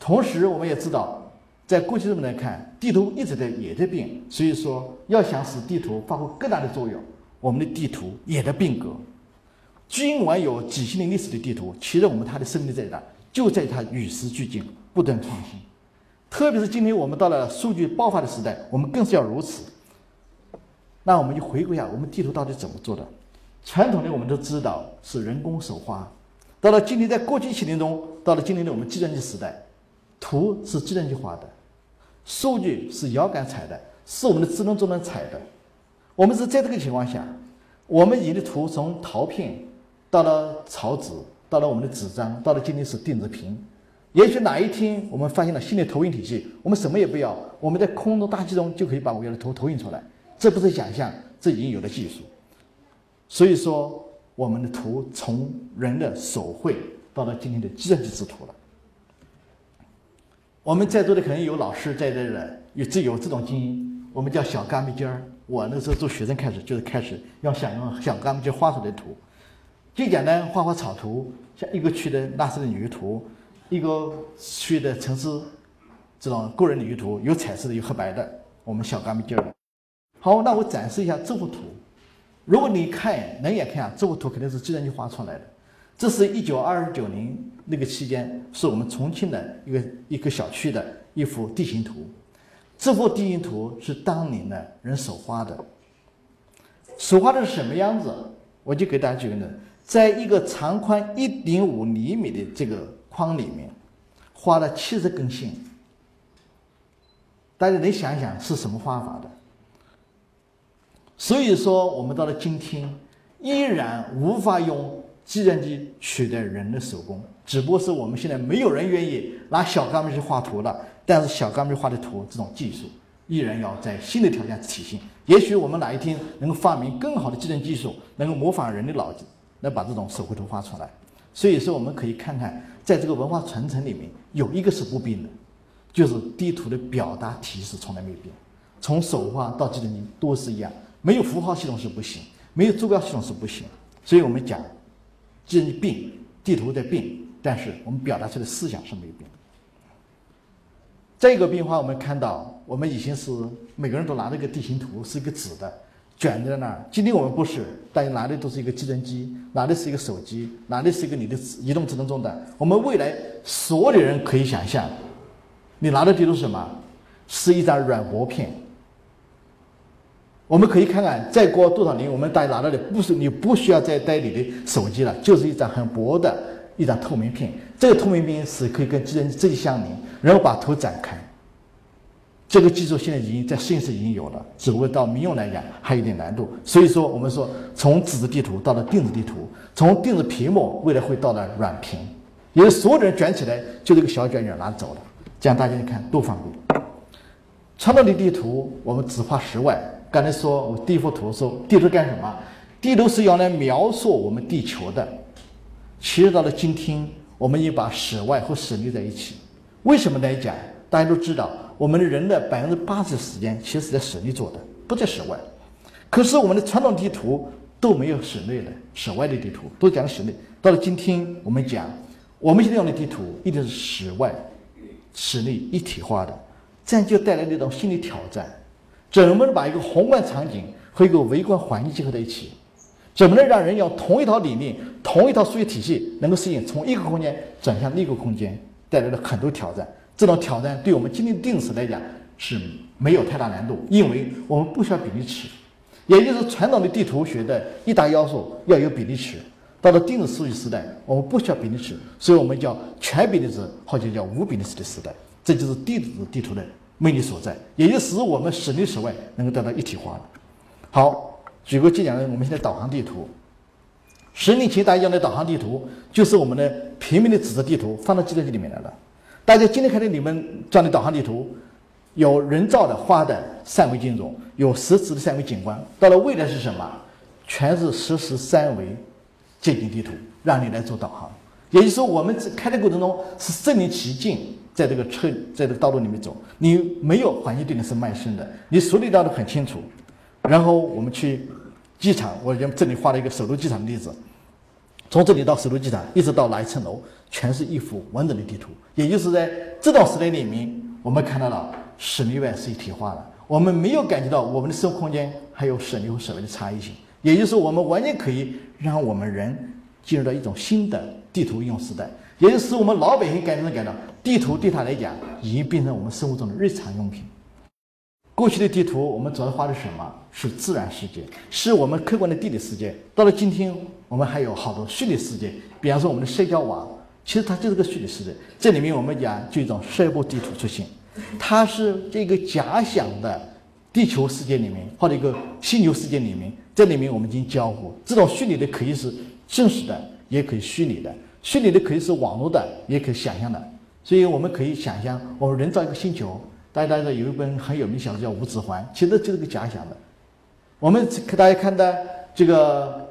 Speaker 1: 同时，我们也知道。在过去这么来看，地图一直在也在变，所以说要想使地图发挥更大的作用，我们的地图也在变革。尽管有几千年历史的地图，其实我们它的生命在哪？就在它与时俱进，不断创新。特别是今天我们到了数据爆发的时代，我们更是要如此。那我们就回顾一下，我们地图到底怎么做的？传统的我们都知道是人工手画，到了今天，在过去七年中，到了今天的我们计算机时代，图是计算机画的。数据是遥感采的，是我们的智能终端采的。我们是在这个情况下，我们引的图从陶片到了草纸，到了我们的纸张，到了今天是电子屏。也许哪一天我们发现了新的投影体系，我们什么也不要，我们在空中大气中就可以把我要的图投影出来。这不是想象，这已经有了技术。所以说，我们的图从人的手绘到了今天的计算机制图了。我们在座的可能有老师在这儿有这有这种经验，我们叫小钢笔尖儿。我那时候做学生开始就是开始要想用小钢笔尖画出来的图，最简单画画草图，像一个区的纳斯的领域图，一个区的城市这种个人领域图，有彩色的有黑白的，我们小钢笔尖儿。好，那我展示一下这幅图。如果你看冷眼看啊，这幅图肯定是计算机画出来的。这是一九二九年那个期间，是我们重庆的一个一个小区的一幅地形图。这幅地形图是当年的人手画的，手画的是什么样子？我就给大家举个例子，在一个长宽一点五厘米的这个框里面，画了七十根线。大家能想想是什么画法的？所以说，我们到了今天，依然无法用。计算机取代人的手工，只不过是我们现在没有人愿意拿小钢笔去画图了。但是小钢笔画的图，这种技术依然要在新的条件下体现。也许我们哪一天能够发明更好的计算技术，能够模仿人的脑子，来把这种手绘图画出来。所以说，我们可以看看，在这个文化传承里面，有一个是不变的，就是地图的表达体系从来没有变，从手画到计算机都是一样，没有符号系统是不行，没有坐标系统是不行。所以我们讲。计算机变，地图在变，但是我们表达出的思想是没有变。这个变化，我们看到我们以前是每个人都拿着一个地形图，是一个纸的，卷在那儿。今天我们不是，大家拿的都是一个计算机，拿的是一个手机，拿的是一个你的移动智能终端。我们未来所有的人可以想象，你拿的地图是什么？是一张软薄片。我们可以看看，再过多少年，我们大家拿到的不是你不需要再带你的手机了，就是一张很薄的一张透明片。这个透明片是可以跟计算机直接相连，然后把图展开。这个技术现在已经在实验室已经有了，只不过到民用来讲还有点难度。所以说，我们说从纸质地图到了电子地图，从电子屏幕未来会到了软屏，因为所有人卷起来就这个小卷卷拿走了，这样大家一看多方便。传统的地图我们只画室外。刚才说，我第一幅图说地图干什么？地图是用来描述我们地球的。其实到了今天，我们也把室外和室内在一起。为什么来讲？大家都知道，我们的人的百分之八十时间其实是在室内做的，不在室外。可是我们的传统地图都没有室内的、室外的地图，都讲室内。到了今天，我们讲，我们现在用的地图一定是室外、室内一体化的，这样就带来了一种新的挑战。怎么能把一个宏观场景和一个微观环境结合在一起？怎么能让人用同一套理念、同一套数学体系，能够适应从一个空间转向另一个空间，带来了很多挑战。这种挑战对我们今天定式来讲是没有太大难度，因为我们不需要比例尺，也就是传统的地图学的一大要素要有比例尺。到了定式数据时代，我们不需要比例尺，所以我们叫全比例尺或者叫无比例尺的时代。这就是地质地图的。魅力所在，也就使我们室内室外能够得到一体化了。好，举个例讲，我们现在导航地图，十年前大家用的导航地图就是我们的平面的纸质地图放到计算机里面来了。大家今天看到你们这样的导航地图，有人造的花的三维建筑，有实时的三维景观。到了未来是什么？全是实时三维街景地图，让你来做导航。也就是说，我们在开的过程中是身临其境。在这个车，在这个道路里面走，你没有环境对你是陌生的，你所里道的很清楚。然后我们去机场，我用这里画了一个首都机场的例子，从这里到首都机场，一直到哪一层楼，全是一幅完整的地图。也就是在这段时代里面，我们看到了室内外是一体化的，我们没有感觉到我们的生活空间还有室内和室外的差异性。也就是，我们完全可以让我们人进入到一种新的地图应用时代。也就使我们老百姓感觉，到地图对他来讲已经变成我们生活中的日常用品。过去的地图，我们主要画的什么？是自然世界，是我们客观的地理世界。到了今天，我们还有好多虚拟世界，比方说我们的社交网，其实它就是个虚拟世界。这里面我们讲就一种社会地图出现，它是这个假想的地球世界里面，或者一个星球世界里面，这里面我们进行交互。这种虚拟的可以是真实的，也可以虚拟的。虚拟的可以是网络的，也可以想象的，所以我们可以想象，我们人造一个星球。大家大家有一本很有名小说叫《无指环》，其实就是个假想的。我们大家看的这个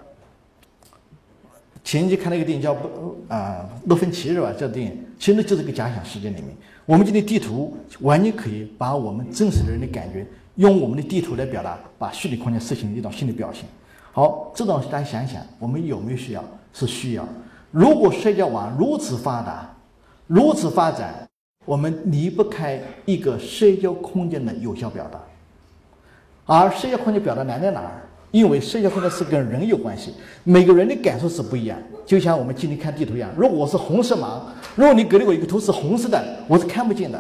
Speaker 1: 前几看了一个电影叫《不啊洛芬奇》是吧？这电影其实就是个假想世界里面。我们今天地图完全可以把我们真实的人的感觉，用我们的地图来表达，把虚拟空间实现一种新的表现。好，这种大家想想，我们有没有需要？是需要。如果社交网如此发达，如此发展，我们离不开一个社交空间的有效表达。而社交空间表达难在哪儿？因为社交空间是跟人有关系，每个人的感受是不一样。就像我们今天看地图一样，如果我是红色盲，如果你给了我一个图是红色的，我是看不见的；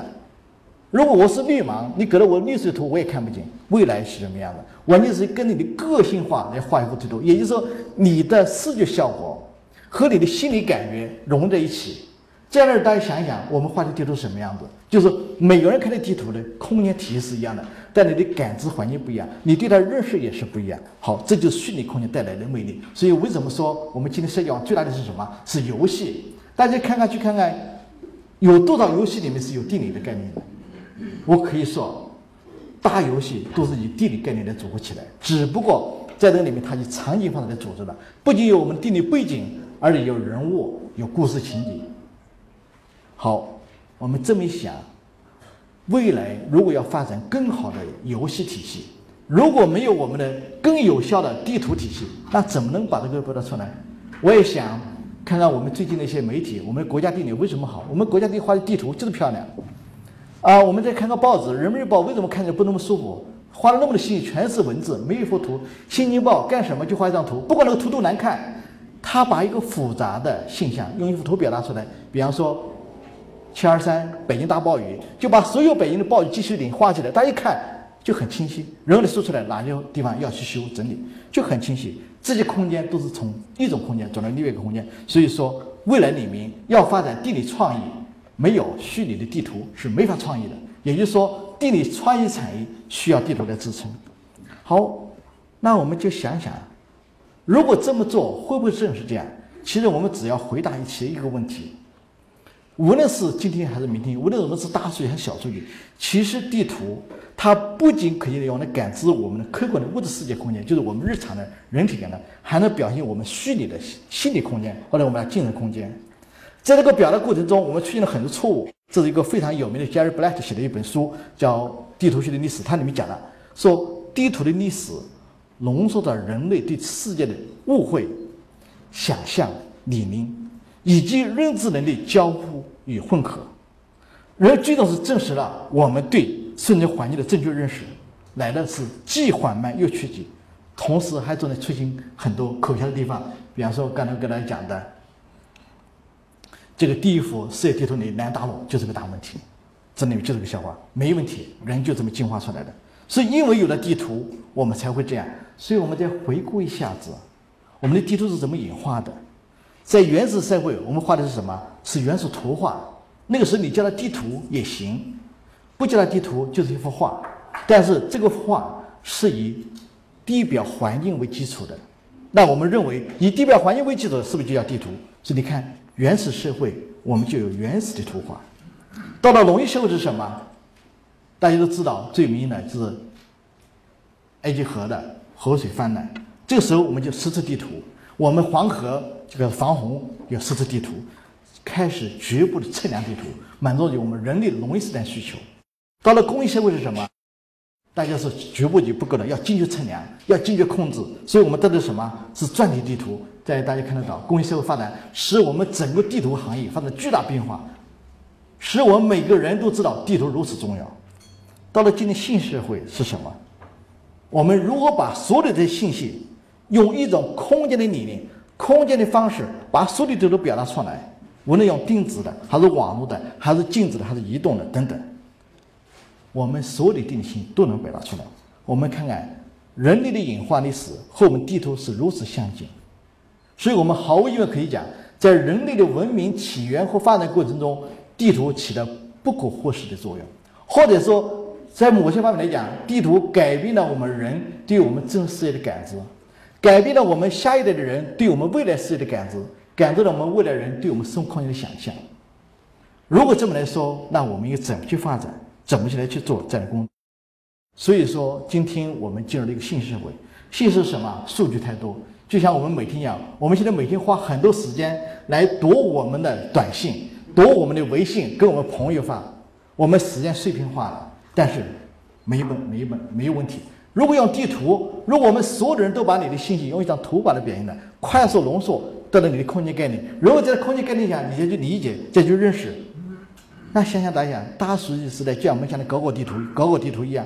Speaker 1: 如果我是绿盲，你给了我绿色的图，我也看不见。未来是什么样的？完全是跟你的个性化来画一幅地图，也就是说，你的视觉效果。和你的心理感觉融在一起，这样呢，大家想一想，我们画的地图什么样子？就是每个人看的地图的空间体系是一样的，但你的感知环境不一样，你对它认识也是不一样。好，这就是虚拟空间带来的魅力。所以，为什么说我们今天社交网最大的是什么？是游戏。大家看看去看看，有多少游戏里面是有地理的概念的？我可以说，大游戏都是以地理概念来组合起来，只不过在这里面，它以场景方式来组织的，不仅有我们地理背景。而且有人物，有故事情节。好，我们这么一想，未来如果要发展更好的游戏体系，如果没有我们的更有效的地图体系，那怎么能把这个表达出来？我也想，看看我们最近的一些媒体，我们国家地理为什么好？我们国家地画的地图就是漂亮。啊，我们再看看报纸，《人民日报》为什么看着不那么舒服？画了那么多细，全是文字，没一幅图。《新京报》干什么就画一张图，不管那个图多难看，他把一个复杂的现象用一幅图表达出来。比方说，七二三北京大暴雨，就把所有北京的暴雨积水点画起来，大家一看就很清晰，然后呢说出来哪些地方要去修整理，就很清晰。这些空间都是从一种空间转到另外一个空间，所以说未来里面要发展地理创意。没有虚拟的地图是没法创意的，也就是说，地理创意产业需要地图来支撑。好，那我们就想想，如果这么做，会不会真是这样？其实我们只要回答一些一个问题：无论是今天还是明天，无论我们是大数据还是小数据，其实地图它不仅可以用来感知我们的客观的物质世界空间，就是我们日常的人体感的，还能表现我们虚拟的心理空间或者我们的精神空间。在这个表达过程中，我们出现了很多错误。这是一个非常有名的 Jerry Blatt 写的一本书，叫《地图学的历史》。它里面讲了，说地图的历史浓缩着人类对世界的误会、想象、理念以及认知能力交互与混合。而最终是证实了我们对生存环境的正确认识，来的是既缓慢又曲急，同时还正在出现很多可笑的地方。比方说刚才跟大家讲的。这个第一幅世界地图里南大陆就是个大问题，这里面就是个笑话，没问题，人就这么进化出来的。是因为有了地图，我们才会这样。所以我们再回顾一下子，我们的地图是怎么演化的？在原始社会，我们画的是什么？是原始图画。那个时候你叫它地图也行，不叫它地图就是一幅画。但是这个画是以地表环境为基础的。那我们认为以地表环境为基础，是不是就叫地图？所以你看。原始社会，我们就有原始的图画。到了农业社会是什么？大家都知道，最明显的是埃及河的河水泛滥。这个时候，我们就实测地图。我们黄河这个防洪有设置地图，开始局部的测量地图，满足于我们人类的农业时代需求。到了工业社会是什么？大家是局部就不够了，要精确测量，要精确控制。所以我们得到什么是专题地图？在大家看得到，工业社会发展使我们整个地图行业发生巨大变化，使我们每个人都知道地图如此重要。到了今天，信息社会是什么？我们如何把所有的信息用一种空间的理念、空间的方式，把所有的都表达出来？无论用电子的，还是网络的，还是静止的，还是移动的等等。我们所有的定性都能表达出来。我们看看人类的演化历史和我们地图是如此相近，所以我们毫无疑问可以讲，在人类的文明起源和发展过程中，地图起了不可忽视的作用。或者说，在某些方面来讲，地图改变了我们人对我们真实世界的感知，改变了我们下一代的人对我们未来世界的感知，改变了我们未来人对我们生活空间的想象。如果这么来说，那我们应怎么去发展？怎么去来去做这样的工？所以说，今天我们进入了一个信息社会。信息是什么？数据太多，就像我们每天一样。我们现在每天花很多时间来读我们的短信，读我们的微信，跟我们朋友发。我们时间碎片化了，但是没问没问没有问题。如果用地图，如果我们所有的人都把你的信息用一张图把它表现的快速浓缩，得到你的空间概念。如果在空间概念下，你再去理解，再去认识。那想想大家，大数据时代就像我们讲的搞搞地图、搞搞地图一样，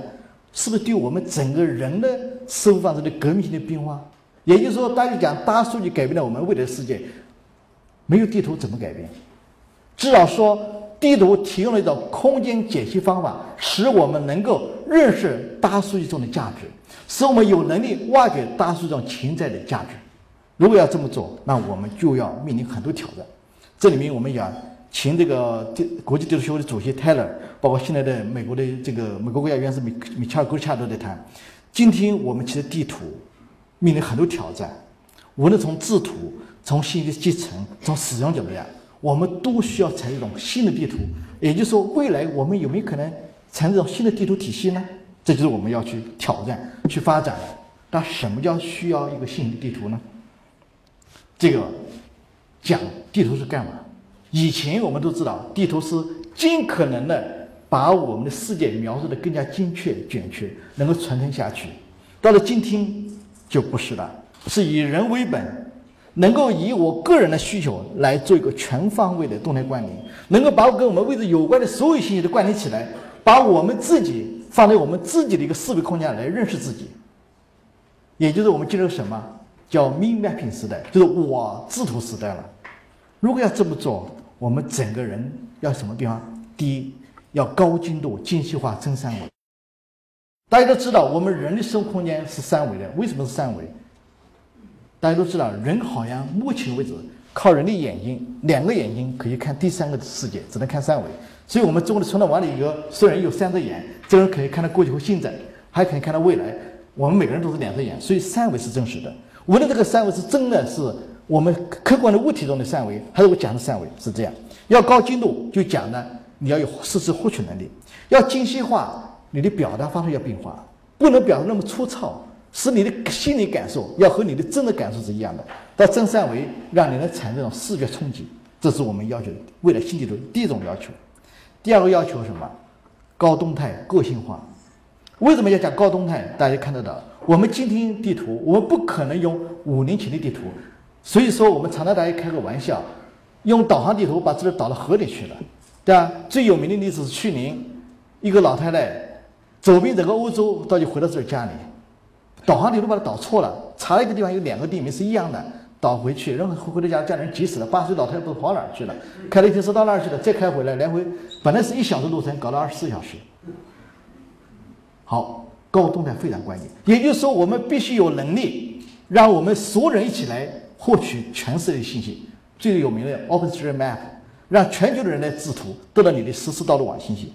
Speaker 1: 是不是对我们整个人的生活方式的革命性的变化？也就是说，大家讲大数据改变了我们未来世界，没有地图怎么改变？至少说，地图提供了一种空间解析方法，使我们能够认识大数据中的价值，使我们有能力挖掘大数据中潜在的价值。如果要这么做，那我们就要面临很多挑战。这里面我们讲。请这个地国际地图协会的主席泰勒，包括现在的美国的这个美国国家元首米米切尔·戈恰都在谈。今天我们其实地图面临很多挑战，无论从制图、从信息集成、从使用角度来讲，我们都需要采用一种新的地图。也就是说，未来我们有没有可能产生一种新的地图体系呢？这就是我们要去挑战、去发展的。那什么叫需要一个新的地图呢？这个讲地图是干嘛？以前我们都知道，地图是尽可能的把我们的世界描述的更加精确、准确，能够传承下去。到了今天就不是了，是以人为本，能够以我个人的需求来做一个全方位的动态关联，能够把我跟我们位置有关的所有信息都关联起来，把我们自己放在我们自己的一个思维空间来认识自己。也就是我们进入什么叫 me mapping 时代，就是我制图时代了。如果要这么做，我们整个人要什么地方？第一，要高精度、精细化、真三维。大家都知道，我们人的生活空间是三维的。为什么是三维？大家都知道，人好像目前为止靠人的眼睛，两个眼睛可以看第三个世界，只能看三维。所以，我们中国的传统文化里有虽然有三只眼，这人可以看到过去和现在，还可以看到未来。我们每个人都是两只眼，所以三维是真实的。无论这个三维是真的。是我们客观的。物体中的。三维，还是我讲的。三维，是这样。要高精度，就讲呢，你要有事实获取能力；要精细化，你的。表达方式要变化，不能表达那么粗糙，使你的心理感受要和你的真的感受是一样的。到真三维，让你能产生视觉冲击，这是我们要求的未来新地图第一种要求。第二个要求什么？高动态个性化。为什么要讲高动态？大家看得到，我们今天地图，我们不可能用五年前的地图，所以说我们常常大家开个玩笑，用导航地图把这里导到河里去了，对吧？最有名的例子是去年一个老太太走遍整个欧洲，到底回到自己家里，导航地图把它导错了，查了一个地方有两个地名是一样的，导回去，然后回到家家人急死了，八十岁老太太不知道跑哪儿去了，开了一天车到那儿去了，再开回来，来回本来是一小时路程，搞了二十四小时。好，高动态非常关键。也就是说，我们必须有能力，让我们所有人一起来获取全世界的信息。最有名的 OpenStreetMap，让全球的人来制图，得到你的实时道路网信息。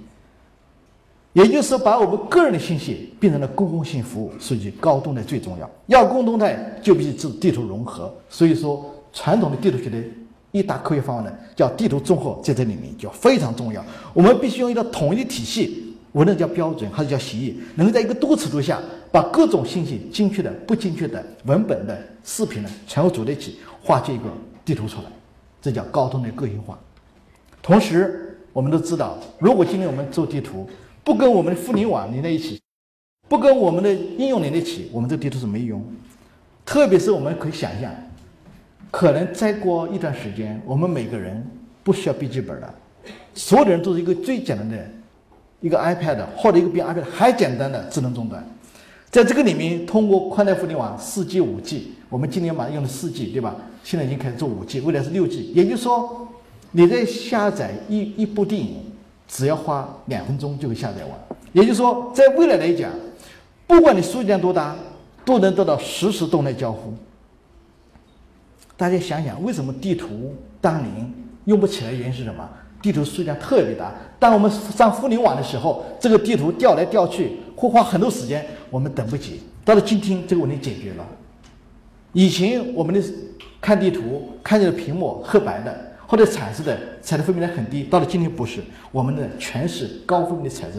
Speaker 1: 也就是，把我们个人的信息变成了公共性服务，所以高动态最重要。要高动态，就必须制地图融合。所以说，传统的地图学的一大科学方案呢，叫地图综合，在这里面就非常重要。我们必须用一个统一体系。无论叫标准还是叫协议，能够在一个多尺度下把各种信息精确的、不精确的、文本的、视频的全部组在一起，画出一个地图出来，这叫高通的个性化。同时，我们都知道，如果今天我们做地图，不跟我们的互联网连在一起，不跟我们的应用连在一起，我们这个地图是没用。特别是我们可以想象，可能再过一段时间，我们每个人不需要笔记本了，所有的人都是一个最简单的。一个 iPad 或者一个比 iPad 还简单的智能终端，在这个里面，通过宽带互联网四 G、五 G，我们今年马上用的四 G，对吧？现在已经开始做五 G，未来是六 G。也就是说，你在下载一一部电影，只要花两分钟就会下载完。也就是说，在未来来讲，不管你数据量多大，都能得到实时动态交互。大家想想，为什么地图当年用不起来？原因是什么？地图数量特别大，当我们上互联网的时候，这个地图调来调去会花很多时间，我们等不及。到了今天，这个问题解决了。以前我们的看地图看见的屏幕黑白的或者彩色的，彩的分辨率很低。到了今天不是，我们的全是高分辨的彩色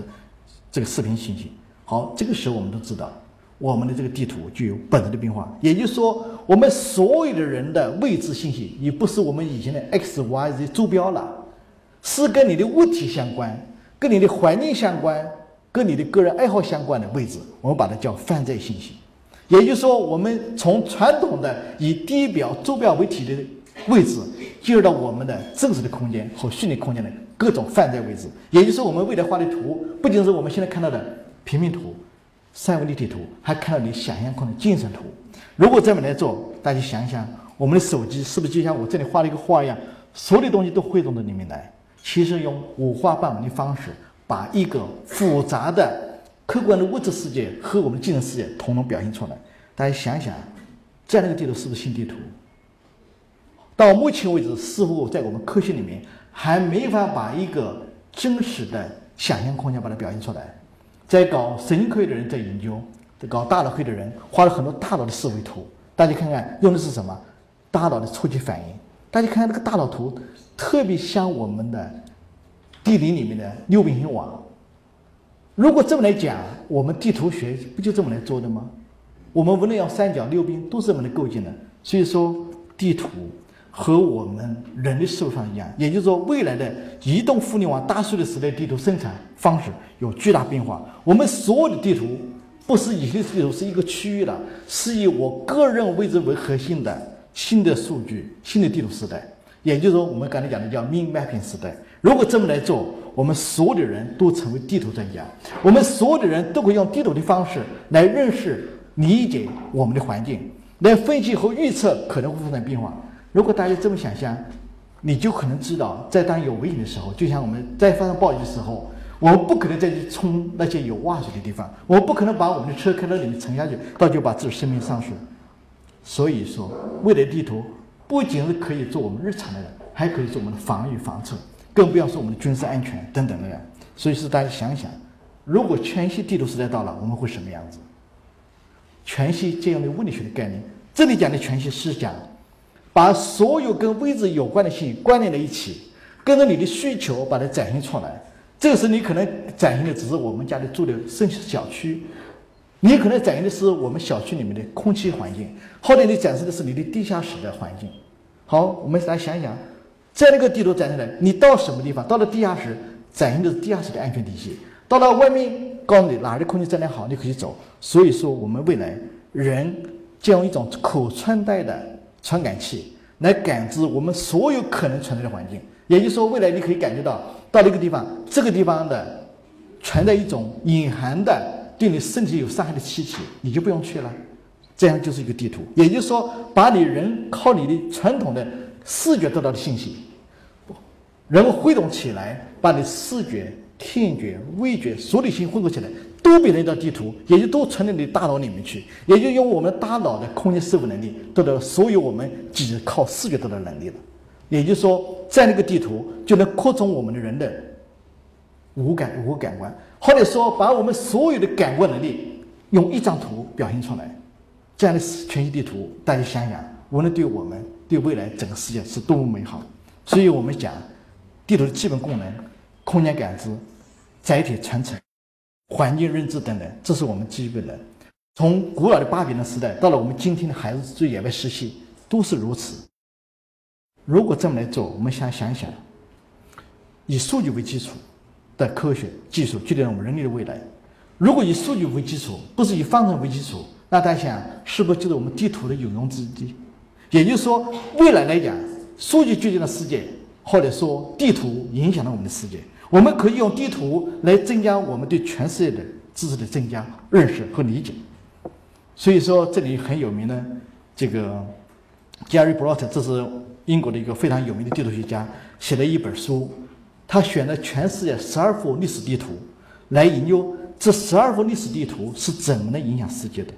Speaker 1: 这个视频信息。好，这个时候我们都知道，我们的这个地图具有本质的变化。也就是说，我们所有的人的位置信息已不是我们以前的 X、Y、Z 坐标了。是跟你的物体相关，跟你的环境相关，跟你的个人爱好相关的位置，我们把它叫泛在信息。也就是说，我们从传统的以地表、坐标为体的位置，进入到我们的真实的空间和虚拟空间的各种泛在位置。也就是，我们未来画的图，不仅是我们现在看到的平面图、三维立体图，还看到你想象空的精神图。如果这么来做，大家想想，我们的手机是不是就像我这里画了一个画一样，所有的东西都汇总到里面来？其实用五花八门的方式，把一个复杂的客观的物质世界和我们的精神世界统统表现出来。大家想想，这样的一个地图是不是新地图？到目前为止，似乎在我们科学里面还没法把一个真实的想象空间把它表现出来。在搞神经科学的人在研究，在搞大脑科学的人画了很多大脑的思维图。大家看看，用的是什么？大脑的初级反应。大家看看这个大脑图。特别像我们的地理里面的六边形网。如果这么来讲，我们地图学不就这么来做的吗？我们无论要三角、六边，都是这么来构建的。所以说，地图和我们人的思维方式一样，也就是说，未来的移动互联网、大数据时代地图生产方式有巨大变化。我们所有的地图不是以前的地图是一个区域的，是以我个人位置为核心的。新的数据、新的地图时代，也就是说，我们刚才讲的叫 Min Mapping 时代。如果这么来做，我们所有的人都成为地图专家，我们所有的人都会用地图的方式来认识、理解我们的环境，来分析和预测可能会发生变化。如果大家这么想象，你就可能知道，在当有危险的时候，就像我们在发生暴雨的时候，我们不可能再去冲那些有洼水的地方，我不可能把我们的车开到里面沉下去，到就把自己生命丧失。所以说，未来地图不仅是可以做我们日常的人，还可以做我们的防御防测，更不要说我们的军事安全等等的。所以说，大家想想，如果全息地图时代到了，我们会什么样子？全息这样的物理学的概念，这里讲的全息是讲。把所有跟位置有关的信息关联在一起，跟着你的需求把它展现出来。这个时你可能展现的只是我们家里住的生小区，你可能展现的是我们小区里面的空气环境，或者你展示的是你的地下室的环境。好，我们来想一想，在那个地图展现的，你到什么地方？到了地下室，展现的是地下室的安全体系；到了外面，告诉你哪儿的空气质量好，你可以走。所以说，我们未来人将用一种可穿戴的。传感器来感知我们所有可能存在的环境，也就是说，未来你可以感觉到到那个地方，这个地方的存在一种隐含的对你身体有伤害的气体，你就不用去了，这样就是一个地图。也就是说，把你人靠你的传统的视觉得到的信息，人汇总起来，把你视觉。听觉、味觉、所有的信息混合起来，都变成一张地图，也就都存在你大脑里面去，也就用我们大脑的空间思维能力得到所有我们只靠视觉得到能力了。也就是说，在那个地图就能扩充我们的人的五感、五感官，或者说把我们所有的感官能力用一张图表现出来。这样的全息地图，大家想想，无论对我们、对未来整个世界是多么美好。所以我们讲地图的基本功能：空间感知。载体传承、环境认知等等，这是我们基本的。从古老的巴比伦时代到了我们今天的孩子最野外实习，都是如此。如果这么来做，我们想想想，以数据为基础的科学技术决定了我们人类的未来。如果以数据为基础，不是以方程为基础，那大家想，是不是就是我们地图的有用之地？也就是说，未来来讲，数据决定了世界，或者说地图影响了我们的世界。我们可以用地图来增加我们对全世界的知识的增加、认识和理解。所以说，这里很有名的这个 Gary Brot，这是英国的一个非常有名的地图学家，写了一本书。他选了全世界十二幅历史地图来研究这十二幅历史地图是怎么能影响世界的，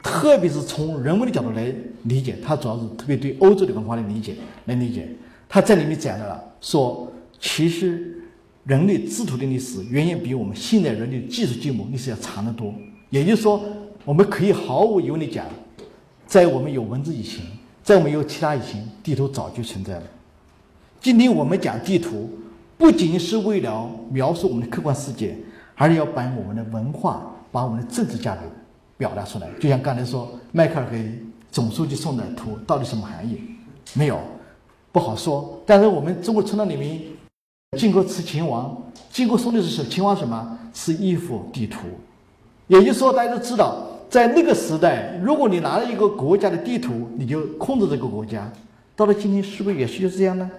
Speaker 1: 特别是从人文的角度来理解。他主要是特别对欧洲的文化的理解来理解。他在里面讲到了说。其实，人类制图的历史远远比我们现代人类技术进步历史要长得多。也就是说，我们可以毫无疑问地讲，在我们有文字以前，在我们有其他以前，地图早就存在了。今天我们讲地图，不仅是为了描述我们的客观世界，而是要把我们的文化、把我们的政治价值表达出来。就像刚才说，迈克尔给总书记送的图到底什么含义？没有，不好说。但是我们中国传统里面。经过吃秦王，经过送的是秦王什么？是一幅地图。也就是说，大家都知道，在那个时代，如果你拿了一个国家的地图，你就控制这个国家。到了今天，是不是也是就这样呢？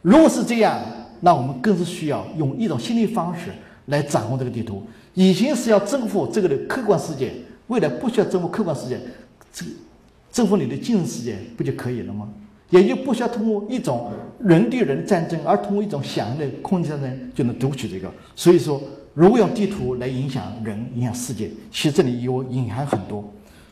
Speaker 1: 如果是这样，那我们更是需要用一种新的方式来掌控这个地图。以前是要征服这个的客观世界，未来不需要征服客观世界，这征服你的精神世界不就可以了吗？也就不需要通过一种人对人的战争，而通过一种想象的空间战争就能读取这个。所以说，如果用地图来影响人、影响世界，其实这里有隐含很多。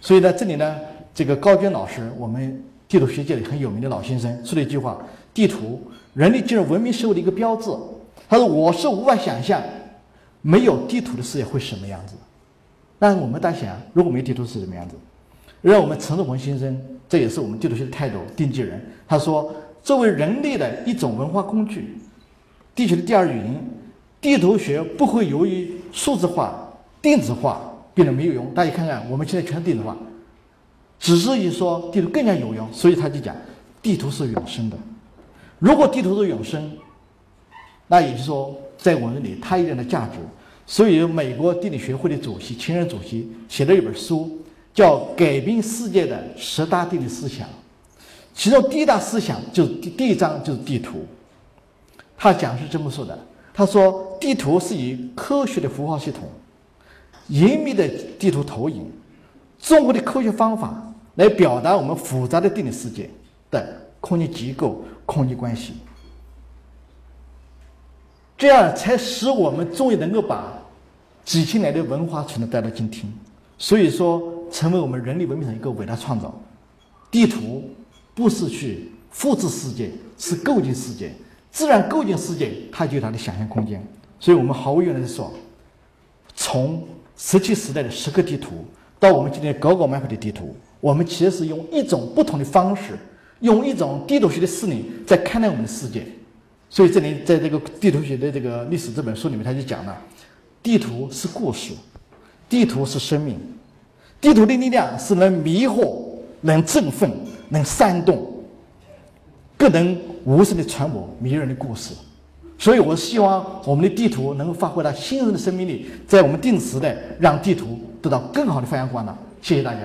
Speaker 1: 所以呢，这里呢，这个高娟老师，我们地图学界里很有名的老先生说了一句话：“地图，人类进入文明社会的一个标志。”他说：“我是无法想象没有地图的世界会什么样子。”但是我们大家想，如果没地图是什么样子？让我们陈志宏先生。这也是我们地图学的态度，奠基人。他说，作为人类的一种文化工具，地球的第二语言，地图学不会由于数字化、电子化变得没有用。大家看看，我们现在全是电子化，只是一说地图更加有用，所以他就讲，地图是永生的。如果地图是永生，那也就是说，在我们这里它一定的价值。所以，美国地理学会的主席、前任主席写了一本书。叫改变世界的十大地理思想，其中第一大思想就是第第一章就是地图。他讲是这么说的：他说，地图是以科学的符号系统、严密的地图投影、综合的科学方法来表达我们复杂的地理世界的空间结构、空间关系，这样才使我们终于能够把几千年的文化传承带到今天。所以说。成为我们人类文明的一个伟大创造。地图不是去复制世界，是构建世界。自然构建世界，它就有它的想象空间。所以我们毫无疑问的说，从石器时代的石刻地图到我们今天高考 map 的地图，我们其实是用一种不同的方式，用一种地图学的视力在看待我们的世界。所以这里在这个地图学的这个历史这本书里面，他就讲了：地图是故事，地图是生命。地图的力量是能迷惑、能振奋、能煽动，更能无声的传播迷人的故事。所以我希望我们的地图能够发挥它新人的生命力，在我们定时的让地图得到更好的发扬光大。谢谢大家。